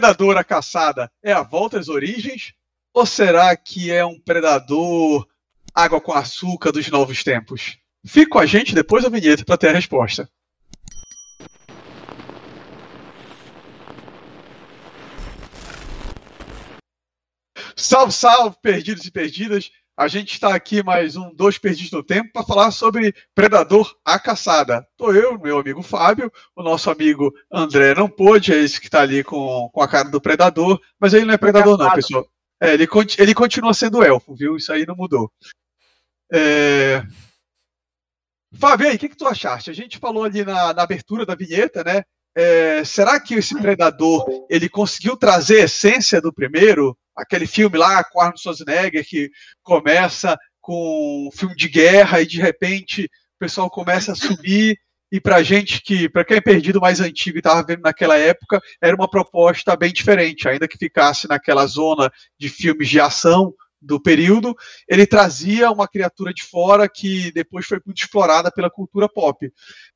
Predador a caçada é a volta às origens? Ou será que é um predador água com açúcar dos novos tempos? Fique com a gente depois da vinheta para ter a resposta. Salve, salve, perdidos e perdidas! A gente está aqui mais um Dois Perdidos no Tempo para falar sobre Predador a Caçada. Tô eu, meu amigo Fábio, o nosso amigo André não pôde, é esse que está ali com, com a cara do Predador, mas ele não é Predador não, pessoal. É, ele, ele continua sendo elfo, viu? Isso aí não mudou. É... Fábio, aí, o que, que tu achaste? A gente falou ali na, na abertura da vinheta, né? É, será que esse Predador ele conseguiu trazer a essência do primeiro? Aquele filme lá com Arnold Schwarzenegger que começa com um filme de guerra e de repente o pessoal começa a subir e para gente que, para quem é perdido mais antigo e estava vendo naquela época, era uma proposta bem diferente, ainda que ficasse naquela zona de filmes de ação do período, ele trazia uma criatura de fora que depois foi muito explorada pela cultura pop.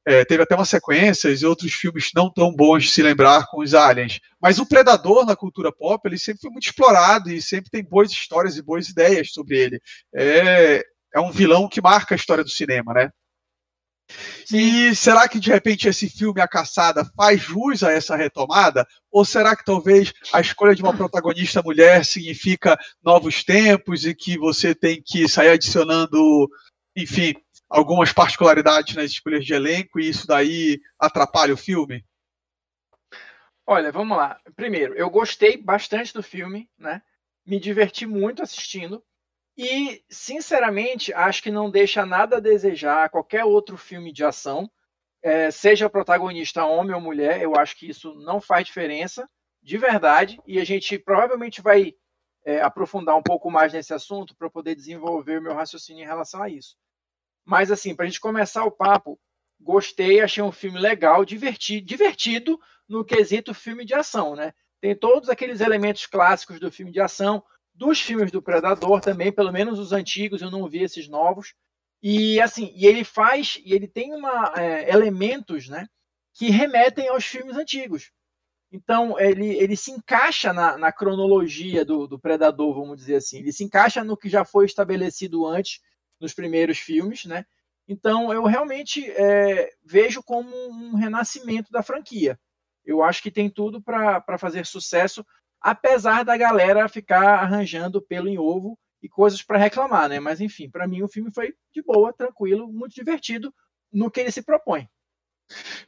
É, teve até uma sequência e outros filmes não tão bons de se lembrar com os aliens. Mas o Predador na cultura pop, ele sempre foi muito explorado e sempre tem boas histórias e boas ideias sobre ele. É, é um vilão que marca a história do cinema, né? E será que de repente esse filme A Caçada faz jus a essa retomada? Ou será que talvez a escolha de uma protagonista mulher significa novos tempos e que você tem que sair adicionando, enfim, algumas particularidades nas escolhas de elenco e isso daí atrapalha o filme? Olha, vamos lá. Primeiro, eu gostei bastante do filme, né? Me diverti muito assistindo. E, sinceramente, acho que não deixa nada a desejar qualquer outro filme de ação, é, seja protagonista homem ou mulher, eu acho que isso não faz diferença, de verdade, e a gente provavelmente vai é, aprofundar um pouco mais nesse assunto para poder desenvolver o meu raciocínio em relação a isso. Mas, assim, para a gente começar o papo, gostei, achei um filme legal, divertido, divertido no quesito filme de ação, né? Tem todos aqueles elementos clássicos do filme de ação, dos filmes do Predador também, pelo menos os antigos, eu não vi esses novos. E assim, e ele faz, e ele tem uma, é, elementos né, que remetem aos filmes antigos. Então, ele, ele se encaixa na, na cronologia do, do, Predador, vamos dizer assim. Ele se encaixa no que já foi estabelecido antes, nos primeiros filmes, né? Então, eu realmente é, vejo como um renascimento da franquia. Eu acho que tem tudo para fazer sucesso, apesar da galera ficar arranjando pelo em ovo e coisas para reclamar, né? Mas enfim, para mim o filme foi de boa, tranquilo, muito divertido no que ele se propõe.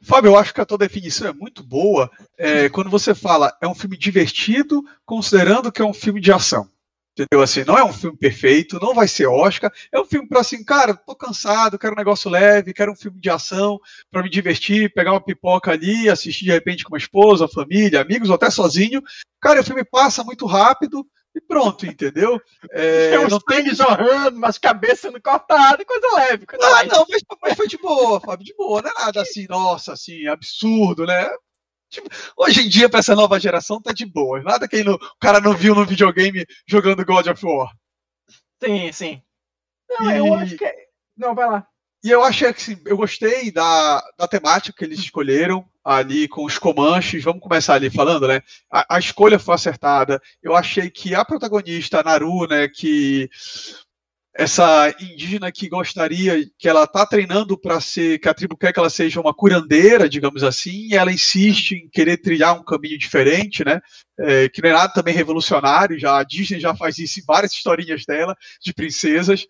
Fábio, eu acho que a tua definição é muito boa é, quando você fala é um filme divertido, considerando que é um filme de ação. Entendeu? Assim, não é um filme perfeito, não vai ser Oscar. É um filme para assim, cara, tô cansado, quero um negócio leve, quero um filme de ação para me divertir, pegar uma pipoca ali, assistir de repente com uma esposa, família, amigos, ou até sozinho. Cara, o filme passa muito rápido e pronto, entendeu? É, é não tem jorrando, mas cabeça no cortado, coisa leve. Coisa ah, leve. não, mas, mas, foi de boa, Fábio, de boa, não é nada assim, nossa, assim, absurdo, né? Tipo, hoje em dia, para essa nova geração, tá de boa. Nada que o cara não viu no videogame jogando God of War. Sim, sim. Não, e... eu acho que. É, não, vai lá. E eu achei que assim, eu gostei da, da temática que eles escolheram ali com os Comanches. Vamos começar ali falando, né? A, a escolha foi acertada. Eu achei que a protagonista, a Naru, né, que essa indígena que gostaria, que ela está treinando para ser, que a tribo quer que ela seja uma curandeira, digamos assim, e ela insiste em querer trilhar um caminho diferente, né? É, que não é nada também revolucionário, já a Disney já faz isso em várias historinhas dela, de princesas.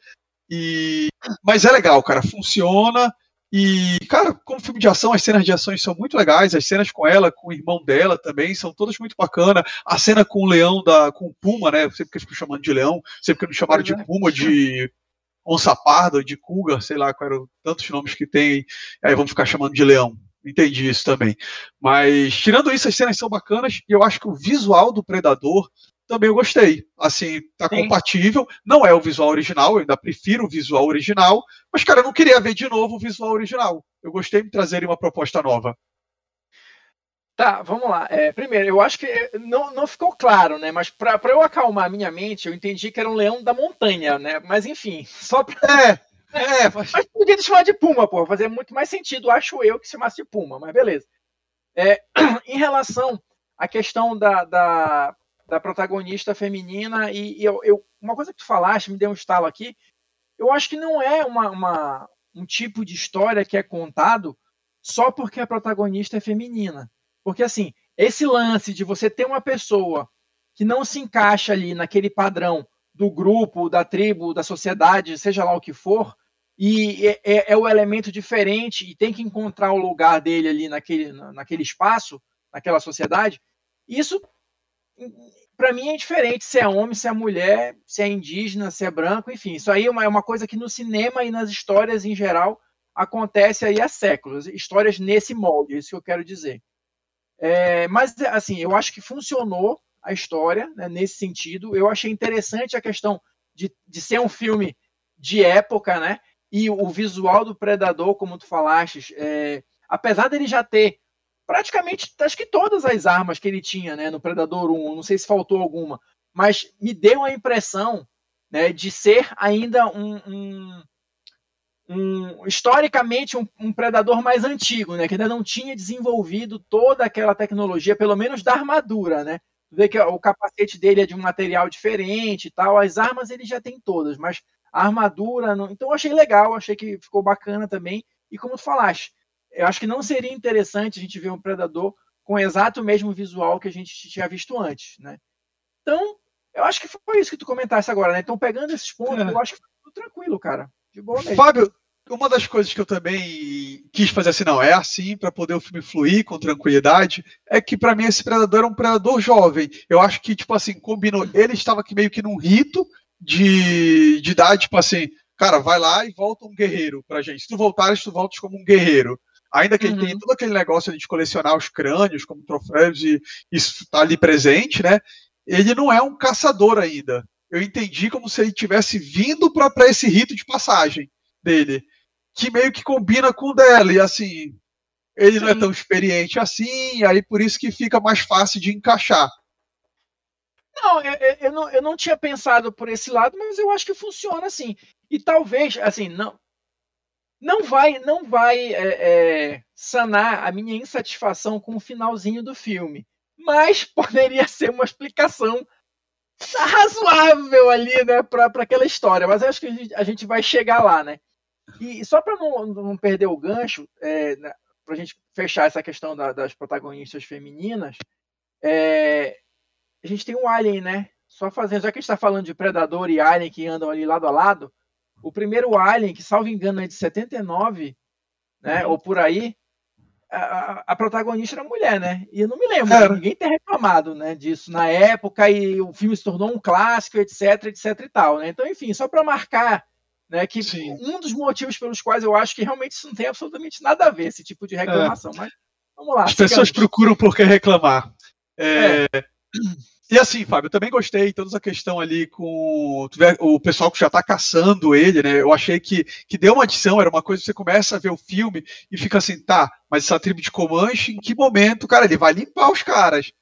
E, mas é legal, cara, funciona. E, cara, como filme de ação, as cenas de ações são muito legais, as cenas com ela, com o irmão dela também, são todas muito bacanas. A cena com o leão, da, com o Puma, né? Sempre que eu fico chamando de leão, sempre que me chamaram de Puma, de onça parda, de Cougar, sei lá quais eram tantos nomes que tem, aí vamos ficar chamando de leão. Entendi isso também. Mas, tirando isso, as cenas são bacanas, e eu acho que o visual do Predador também eu gostei. Assim, tá Sim. compatível. Não é o visual original, eu ainda prefiro o visual original, mas, cara, eu não queria ver de novo o visual original. Eu gostei de trazerem uma proposta nova. Tá, vamos lá. É, primeiro, eu acho que é, não, não ficou claro, né? Mas para eu acalmar a minha mente, eu entendi que era um leão da montanha, né? Mas enfim, só pra. É, é. Mas, mas podia chamar de puma, pô. Fazer muito mais sentido, acho eu, que chamasse de puma, mas beleza. É, em relação a questão da, da, da protagonista feminina, e, e eu, eu, uma coisa que tu falaste, me deu um estalo aqui, eu acho que não é uma, uma, um tipo de história que é contado só porque a protagonista é feminina. Porque, assim, esse lance de você ter uma pessoa que não se encaixa ali naquele padrão do grupo, da tribo, da sociedade, seja lá o que for, e é, é, é, o elemento diferente e tem que encontrar o lugar dele ali naquele, naquele espaço, naquela sociedade, isso para mim é diferente se é homem, se é mulher, se é indígena, se é branco, enfim. Isso aí é uma, é uma coisa que no cinema e nas histórias em geral acontece aí há séculos. Histórias nesse molde, é isso que eu quero dizer. É, mas, assim, eu acho que funcionou a história né, nesse sentido. Eu achei interessante a questão de, de ser um filme de época, né? E o visual do Predador, como tu falaste, é, apesar dele já ter praticamente, acho que todas as armas que ele tinha, né, no Predador 1, não sei se faltou alguma, mas me deu a impressão, né, de ser ainda um, um, um historicamente um, um, predador mais antigo, né, que ainda não tinha desenvolvido toda aquela tecnologia, pelo menos da armadura, né? Vê que o capacete dele é de um material diferente e tal, as armas ele já tem todas, mas a armadura, não... então eu achei legal, achei que ficou bacana também. E como tu falaste, eu acho que não seria interessante a gente ver um predador com o exato mesmo visual que a gente tinha visto antes, né? Então, eu acho que foi isso que tu comentaste agora, né? Então, pegando esses pontos, é. eu acho que foi tudo tranquilo, cara. De boa mesmo. Fábio, uma das coisas que eu também quis fazer assim, não, é assim, para poder o filme fluir com tranquilidade, é que para mim esse predador era um predador jovem. Eu acho que, tipo assim, combinou. Ele estava aqui meio que num rito de, de idade, tipo assim, cara, vai lá e volta um guerreiro pra gente. Se tu voltares, tu voltas como um guerreiro. Ainda que uhum. ele tenha todo aquele negócio de colecionar os crânios como troféus e isso está ali presente, né? Ele não é um caçador ainda. Eu entendi como se ele tivesse vindo para esse rito de passagem dele, que meio que combina com o dela. E assim, ele Sim. não é tão experiente assim, aí por isso que fica mais fácil de encaixar. Não eu, eu, não, eu não tinha pensado por esse lado, mas eu acho que funciona assim. E talvez, assim, não, não vai não vai é, é, sanar a minha insatisfação com o finalzinho do filme, mas poderia ser uma explicação razoável ali, né, para aquela história. Mas acho que a gente, vai chegar lá, né? E só para não, não perder o gancho, é, né, para a gente fechar essa questão da, das protagonistas femininas, é, a gente tem um Alien, né? Só fazendo, já que a gente está falando de Predador e Alien que andam ali lado a lado, o primeiro Alien, que salvo engano é de 79, né? Uhum. Ou por aí, a, a, protagonista era mulher, né? E eu não me lembro, era. ninguém ter reclamado né, disso na época e o filme se tornou um clássico, etc, etc e tal, né? Então, enfim, só para marcar né, que Sim. um dos motivos pelos quais eu acho que realmente isso não tem absolutamente nada a ver, esse tipo de reclamação. É. Mas vamos lá. As pessoas procuram por que reclamar. É... E assim, Fábio, eu também gostei toda a questão ali com o pessoal que já está caçando ele, né? Eu achei que, que deu uma adição, era uma coisa que você começa a ver o filme e fica assim, tá, mas essa tribo de Comanche, em que momento, cara, ele vai limpar os caras?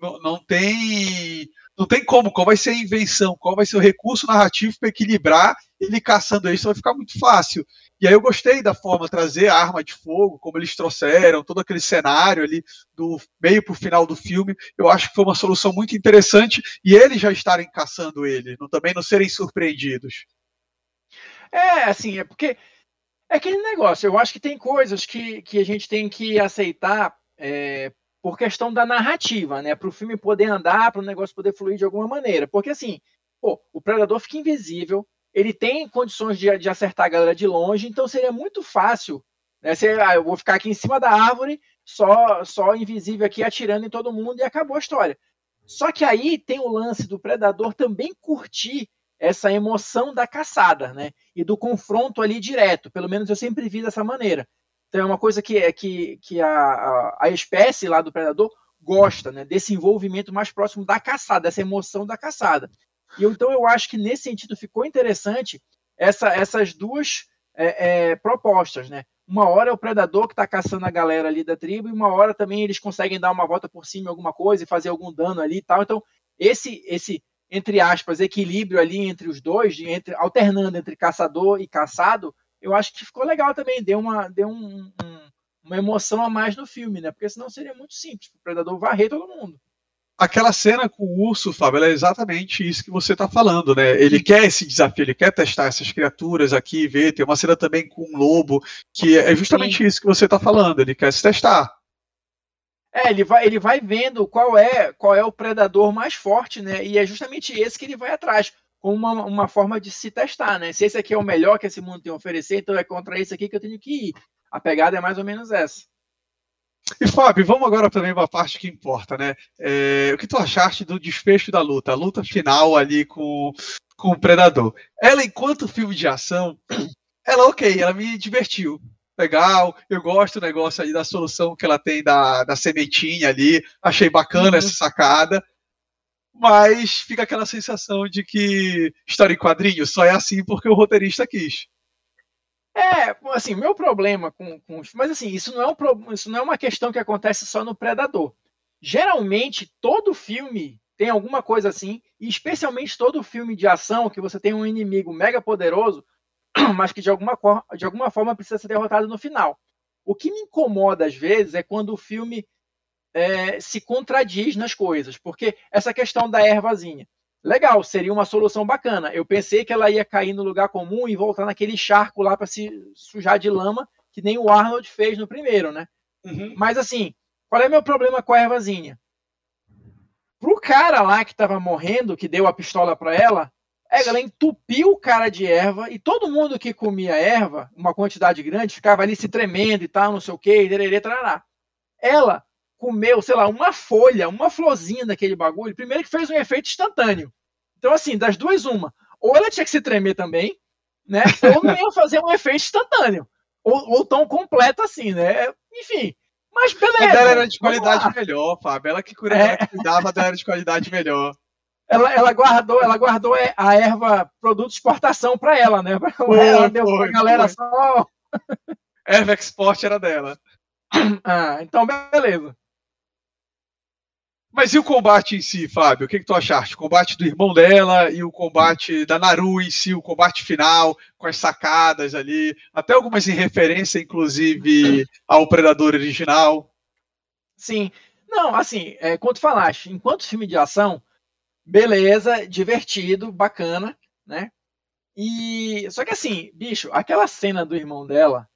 Não, não tem não tem como, qual vai ser a invenção, qual vai ser o recurso narrativo para equilibrar ele caçando isso, vai ficar muito fácil. E aí eu gostei da forma trazer a arma de fogo, como eles trouxeram, todo aquele cenário ali do meio para o final do filme. Eu acho que foi uma solução muito interessante e eles já estarem caçando ele, não, também não serem surpreendidos. É, assim, é porque é aquele negócio. Eu acho que tem coisas que, que a gente tem que aceitar é, por questão da narrativa, né? Para o filme poder andar, para o negócio poder fluir de alguma maneira. Porque assim, pô, o predador fica invisível, ele tem condições de, de acertar a galera de longe, então seria muito fácil. Né? Ah, eu vou ficar aqui em cima da árvore, só, só invisível aqui, atirando em todo mundo e acabou a história. Só que aí tem o lance do predador também curtir essa emoção da caçada, né? E do confronto ali direto. Pelo menos eu sempre vi dessa maneira. Então é uma coisa que, é, que, que a, a, a espécie lá do predador gosta, né? Desse envolvimento mais próximo da caçada, dessa emoção da caçada. E então eu acho que nesse sentido ficou interessante essa, essas duas é, é, propostas, né? Uma hora é o predador que está caçando a galera ali da tribo, e uma hora também eles conseguem dar uma volta por cima em alguma coisa e fazer algum dano ali e tal. Então, esse, esse entre aspas, equilíbrio ali entre os dois, entre, alternando entre caçador e caçado, eu acho que ficou legal também, deu uma, deu um, um, uma emoção a mais no filme, né? Porque senão seria muito simples, o predador varrer todo mundo. Aquela cena com o urso, Fábio, é exatamente isso que você está falando, né? Ele quer esse desafio, ele quer testar essas criaturas aqui, ver. Tem uma cena também com um lobo, que é justamente Sim. isso que você está falando, ele quer se testar. É, ele vai, ele vai vendo qual é qual é o predador mais forte, né? E é justamente esse que ele vai atrás, como uma, uma forma de se testar, né? Se esse aqui é o melhor que esse mundo tem a oferecer, então é contra esse aqui que eu tenho que ir. A pegada é mais ou menos essa. E Fábio, vamos agora também para a parte que importa, né? É, o que tu achaste do desfecho da luta, a luta final ali com, com o Predador? Ela, enquanto filme de ação, ela ok, ela me divertiu. Legal, eu gosto do negócio ali da solução que ela tem da, da sementinha ali, achei bacana uhum. essa sacada, mas fica aquela sensação de que história em quadrinho só é assim porque o roteirista quis. É, assim, meu problema com, com mas assim, isso não é um isso não é uma questão que acontece só no Predador. Geralmente todo filme tem alguma coisa assim, e especialmente todo filme de ação que você tem um inimigo mega poderoso, mas que de alguma, de alguma forma precisa ser derrotado no final. O que me incomoda às vezes é quando o filme é, se contradiz nas coisas, porque essa questão da ervazinha legal, seria uma solução bacana. Eu pensei que ela ia cair no lugar comum e voltar naquele charco lá para se sujar de lama, que nem o Arnold fez no primeiro, né? Uhum. Mas assim, qual é meu problema com a ervazinha? Pro cara lá que tava morrendo, que deu a pistola para ela, ela entupiu o cara de erva e todo mundo que comia erva, uma quantidade grande, ficava ali se tremendo e tal, não sei o que, trará. Ela comeu, sei lá, uma folha, uma florzinha daquele bagulho, primeiro que fez um efeito instantâneo. Então, assim, das duas, uma. Ou ela tinha que se tremer também, né? Ou não ia fazer um efeito instantâneo. Ou, ou tão completo assim, né? Enfim. Mas beleza. A dela era de qualidade lá. melhor, Fábio. Ela que cuidava, é. cuidava dela era de qualidade melhor. Ela, ela, guardou, ela guardou a erva produto de exportação para ela, né? Foi, ela deu foi, pra galera foi. só. Erva Export era dela. Ah, então beleza. Mas e o combate em si, Fábio? O que, que tu achaste? O combate do irmão dela e o combate da Naru em si, o combate final, com as sacadas ali, até algumas em referência, inclusive, ao Predador original. Sim. Não, assim, é, quando falaste, enquanto filme de ação, beleza, divertido, bacana, né? E só que assim, bicho, aquela cena do irmão dela,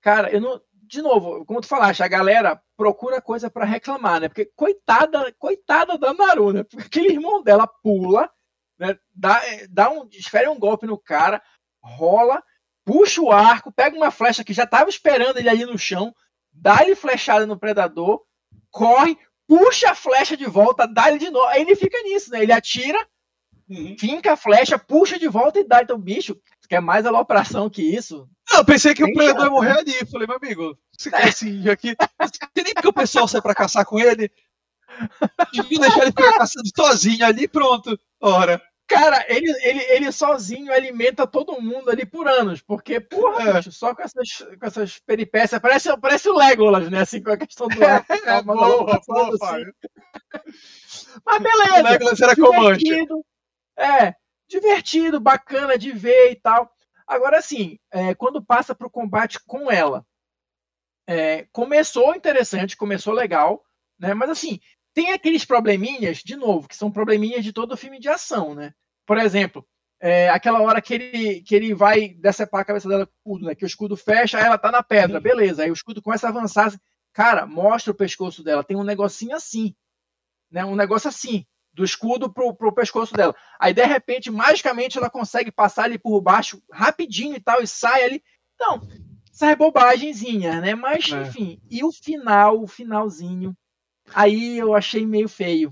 cara, eu não, de novo, como tu falaste, a galera procura coisa para reclamar, né? Porque coitada, coitada da Naru, né? Porque aquele irmão dela pula, né? Dá, dá um, esfere um golpe no cara, rola, puxa o arco, pega uma flecha que já tava esperando ele ali no chão, dá-lhe flechada no predador, corre, puxa a flecha de volta, dá-lhe de novo. Aí ele fica nisso, né? Ele atira, uhum. finca a flecha, puxa de volta e dá. Então, bicho, quer mais alopração que isso? Não, eu pensei que Tem o predador ia morrer ali. Falei, meu amigo, você quer assim, aqui. Nem porque o pessoal sai pra caçar com ele. Devia deixar ele ficar caçando sozinho ali pronto. Ora. Cara, ele, ele, ele sozinho alimenta todo mundo ali por anos, porque, porra, é. bicho, só com essas, com essas peripécias, parece, parece o Legolas, né, assim, com a questão do ar. É, boa, boa, assim. Mas beleza. O Legolas era comandante. É, divertido, bacana de ver e tal. Agora, assim, é, quando passa para o combate com ela, é, começou interessante, começou legal, né? Mas assim, tem aqueles probleminhas, de novo, que são probleminhas de todo filme de ação, né? Por exemplo, é, aquela hora que ele, que ele vai decepar a cabeça dela com o escudo, né? Que o escudo fecha, aí ela tá na pedra, beleza. Aí o escudo começa a avançar. Cara, mostra o pescoço dela, tem um negocinho assim, né? Um negócio assim do escudo pro, pro pescoço dela. Aí, de repente, magicamente, ela consegue passar ali por baixo rapidinho e tal, e sai ali. Então, sai bobagemzinha, né? Mas, é. enfim. E o final, o finalzinho, aí eu achei meio feio.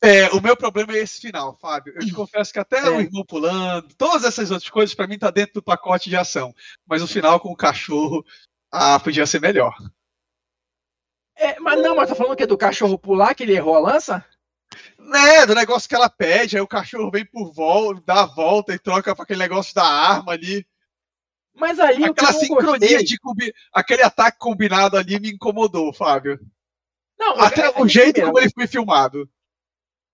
É, o meu problema é esse final, Fábio. Eu te confesso que até é. o irmão pulando, todas essas outras coisas, para mim, tá dentro do pacote de ação. Mas o final com o cachorro, ah, podia ser melhor. É, mas não, mas tá falando que é do cachorro pular, que ele errou a lança? Né, do negócio que ela pede, aí o cachorro vem por volta, dá a volta e troca para aquele negócio da arma ali. Mas ali aquela sincronia de aquele ataque combinado ali me incomodou, Fábio. Não, até é, o é jeito como ele foi filmado.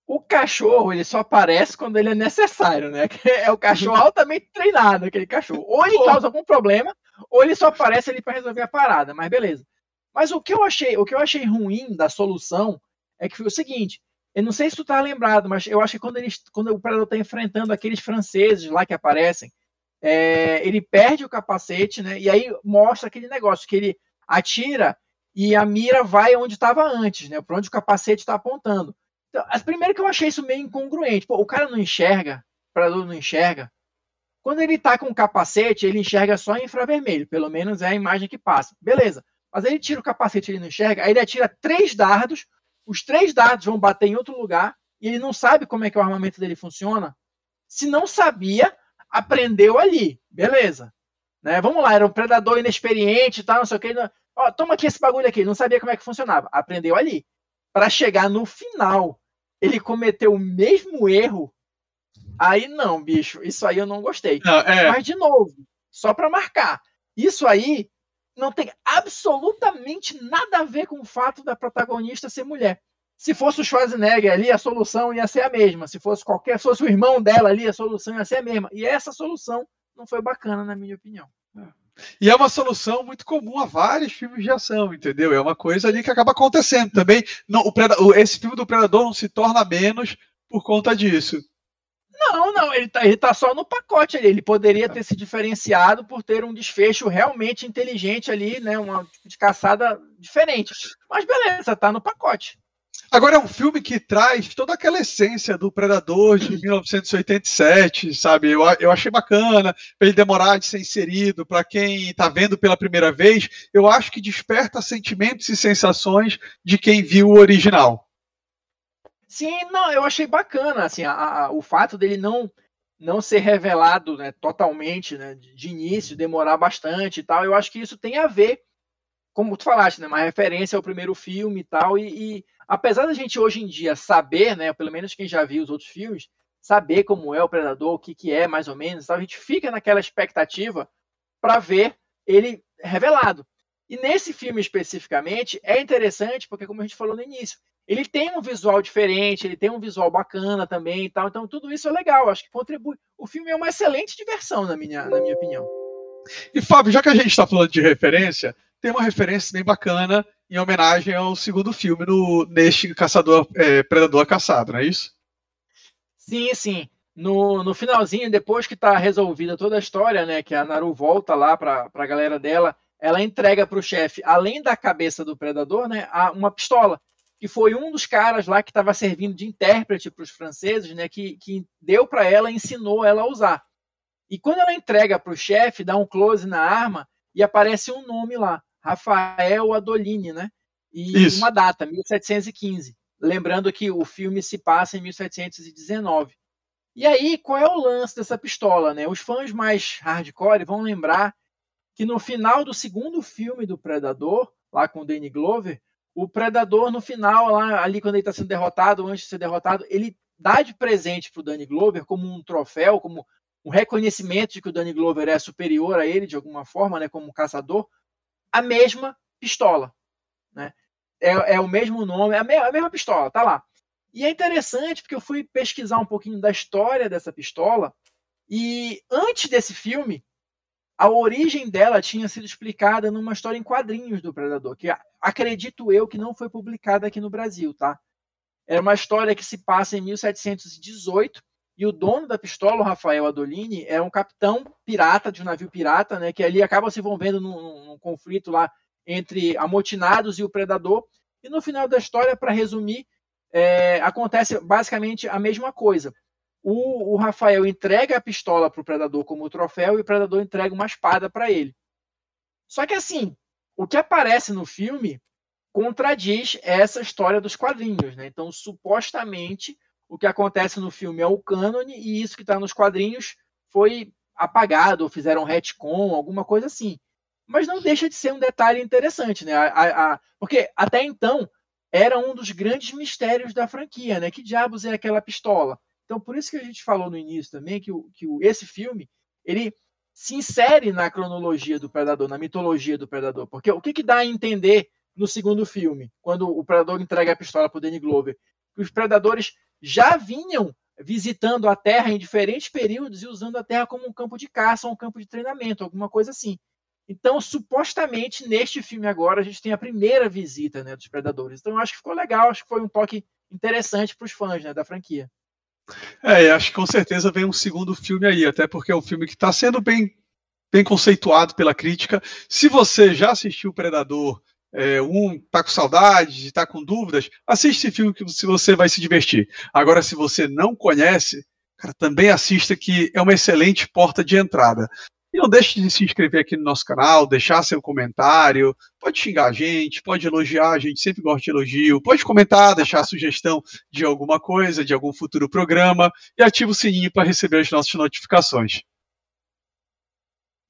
O cachorro, ele só aparece quando ele é necessário, né? É o cachorro altamente treinado, aquele cachorro. Ou ele causa algum problema, ou ele só aparece ali para resolver a parada, mas beleza. Mas o que eu achei, o que eu achei ruim da solução é que foi o seguinte: Eu não sei se tu tá lembrado, mas eu acho que quando, ele, quando o Predador tá enfrentando aqueles franceses lá que aparecem, é, ele perde o capacete, né? E aí mostra aquele negócio que ele atira e a mira vai onde estava antes, né? Para onde o capacete está apontando. Então, primeiro que eu achei isso meio incongruente. Pô, o cara não enxerga, o Predador não enxerga. Quando ele tá com o capacete, ele enxerga só em infravermelho, pelo menos é a imagem que passa. Beleza. Mas ele tira o capacete, ele não enxerga, aí ele atira três dardos, os três dardos vão bater em outro lugar, e ele não sabe como é que o armamento dele funciona. Se não sabia, aprendeu ali. Beleza. Né? Vamos lá, era um predador inexperiente e tal, não sei o que. Ó, toma aqui esse bagulho aqui, não sabia como é que funcionava. Aprendeu ali. Para chegar no final, ele cometeu o mesmo erro Aí não, bicho, isso aí eu não gostei. Não, é... Mas, de novo, só para marcar, isso aí não tem absolutamente nada a ver com o fato da protagonista ser mulher. Se fosse o Schwarzenegger ali, a solução ia ser a mesma. Se fosse qualquer, se fosse o irmão dela ali, a solução ia ser a mesma. E essa solução não foi bacana, na minha opinião. E é uma solução muito comum a vários filmes de ação, entendeu? É uma coisa ali que acaba acontecendo também. Não, o, esse filme do Predador não se torna menos por conta disso. Não, não, ele tá, ele tá só no pacote ali. Ele poderia ter se diferenciado por ter um desfecho realmente inteligente ali, né? Uma tipo de caçada diferente. Mas beleza, tá no pacote. Agora é um filme que traz toda aquela essência do Predador de 1987, sabe? Eu, eu achei bacana, ele demorar de ser inserido, para quem está vendo pela primeira vez, eu acho que desperta sentimentos e sensações de quem viu o original. Sim, não, eu achei bacana, assim, a, a, o fato dele não não ser revelado né, totalmente né, de, início, demorar bastante e tal, eu acho que isso tem a ver, como tu falaste, né, uma referência ao primeiro filme e tal, e, e apesar da gente hoje em dia saber, né, pelo menos quem já viu os outros filmes, saber como é o Predador, o que, que é mais ou menos, a gente fica naquela expectativa para ver ele revelado. E nesse filme especificamente é interessante porque, como a gente falou no início, ele tem um visual diferente, ele tem um visual bacana também e tal. Então, tudo isso é legal. Acho que contribui. O filme é uma excelente diversão, na minha, na minha opinião. E, Fábio, já que a gente está falando de referência, tem uma referência bem bacana em homenagem ao segundo filme no, neste Caçador é, Predador Caçado, não é isso? Sim, sim. No, no finalzinho, depois que está resolvida toda a história, né, que a Naru volta lá para a galera dela, ela entrega para o chefe, além da cabeça do predador, né, uma pistola que foi um dos caras lá que estava servindo de intérprete para os franceses, né, que, que deu para ela, ensinou ela a usar. E quando ela entrega para o chefe, dá um close na arma e aparece um nome lá, Rafael Adolini, né? E Isso. uma data, 1715. Lembrando que o filme se passa em 1719. E aí, qual é o lance dessa pistola, né? Os fãs mais hardcore vão lembrar que no final do segundo filme do Predador, lá com o Danny Glover, o predador no final, lá, ali quando ele está sendo derrotado, antes de ser derrotado, ele dá de presente para o Danny Glover como um troféu, como um reconhecimento de que o Danny Glover é superior a ele de alguma forma, né, como caçador, a mesma pistola, né? É, é o mesmo nome, é a, me a mesma pistola, tá lá. E é interessante porque eu fui pesquisar um pouquinho da história dessa pistola e antes desse filme a origem dela tinha sido explicada numa história em quadrinhos do Predador, que acredito eu que não foi publicada aqui no Brasil, tá? Era uma história que se passa em 1718 e o dono da pistola, o Rafael Adolini, é um capitão pirata de um navio pirata, né? Que ali acaba se envolvendo num, num conflito lá entre amotinados e o predador. E no final da história, para resumir, é, acontece basicamente a mesma coisa o, o Rafael entrega a pistola para o predador como troféu e o predador entrega uma espada para ele. Só que assim, o que aparece no filme contradiz essa história dos quadrinhos, né? Então, supostamente, o que acontece no filme é o cânone e isso que está nos quadrinhos foi apagado, ou fizeram retcon, alguma coisa assim. Mas não deixa de ser um detalhe interessante, né? A, a, a, porque até então era um dos grandes mistérios da franquia, né? Que diabos é aquela pistola? Então, por isso que a gente falou no início também que, o, que o, esse filme ele se insere na cronologia do Predador, na mitologia do Predador. Porque o que, que dá a entender no segundo filme, quando o Predador entrega a pistola para o Danny Glover? Que os Predadores já vinham visitando a Terra em diferentes períodos e usando a Terra como um campo de caça, um campo de treinamento, alguma coisa assim. Então, supostamente, neste filme agora, a gente tem a primeira visita né, dos Predadores. Então, acho que ficou legal, acho que foi um toque interessante para os fãs né, da franquia. É, acho que com certeza vem um segundo filme aí, até porque é um filme que está sendo bem, bem conceituado pela crítica. Se você já assistiu Predador é, um, tá com saudade, tá com dúvidas, assiste esse filme que você vai se divertir. Agora, se você não conhece, cara, também assista que é uma excelente porta de entrada. E não deixe de se inscrever aqui no nosso canal, deixar seu comentário, pode xingar a gente, pode elogiar, a gente sempre gosta de elogio, pode comentar, deixar sugestão de alguma coisa, de algum futuro programa e ativa o sininho para receber as nossas notificações.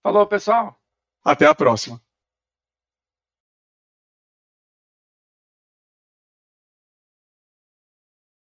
Falou, pessoal. Até a próxima.